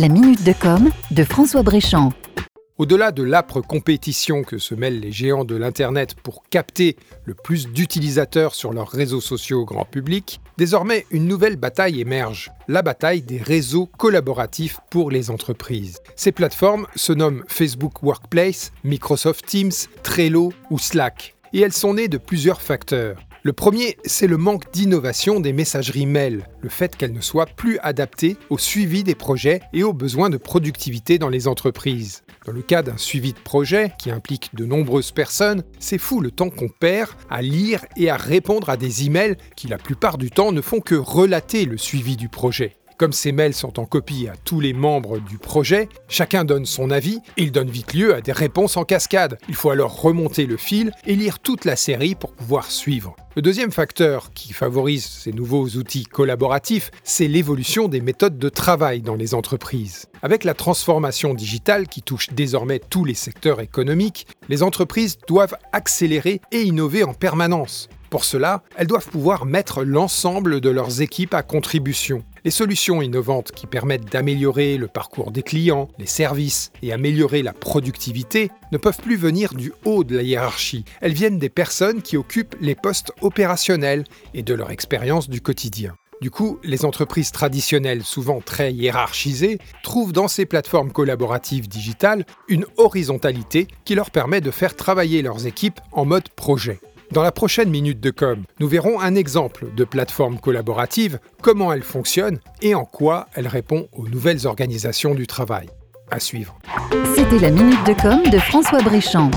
La minute de com de François Bréchamp. Au-delà de l'âpre compétition que se mêlent les géants de l'Internet pour capter le plus d'utilisateurs sur leurs réseaux sociaux au grand public, désormais une nouvelle bataille émerge, la bataille des réseaux collaboratifs pour les entreprises. Ces plateformes se nomment Facebook Workplace, Microsoft Teams, Trello ou Slack, et elles sont nées de plusieurs facteurs. Le premier, c'est le manque d'innovation des messageries mail, le fait qu'elles ne soient plus adaptées au suivi des projets et aux besoins de productivité dans les entreprises. Dans le cas d'un suivi de projet qui implique de nombreuses personnes, c'est fou le temps qu'on perd à lire et à répondre à des emails qui la plupart du temps ne font que relater le suivi du projet. Comme ces mails sont en copie à tous les membres du projet, chacun donne son avis et il donne vite lieu à des réponses en cascade. Il faut alors remonter le fil et lire toute la série pour pouvoir suivre. Le deuxième facteur qui favorise ces nouveaux outils collaboratifs, c'est l'évolution des méthodes de travail dans les entreprises. Avec la transformation digitale qui touche désormais tous les secteurs économiques, les entreprises doivent accélérer et innover en permanence. Pour cela, elles doivent pouvoir mettre l'ensemble de leurs équipes à contribution. Les solutions innovantes qui permettent d'améliorer le parcours des clients, les services et améliorer la productivité ne peuvent plus venir du haut de la hiérarchie. Elles viennent des personnes qui occupent les postes opérationnels et de leur expérience du quotidien. Du coup, les entreprises traditionnelles, souvent très hiérarchisées, trouvent dans ces plateformes collaboratives digitales une horizontalité qui leur permet de faire travailler leurs équipes en mode projet. Dans la prochaine minute de com, nous verrons un exemple de plateforme collaborative, comment elle fonctionne et en quoi elle répond aux nouvelles organisations du travail. À suivre. C'était la minute de com de François Bréchamp.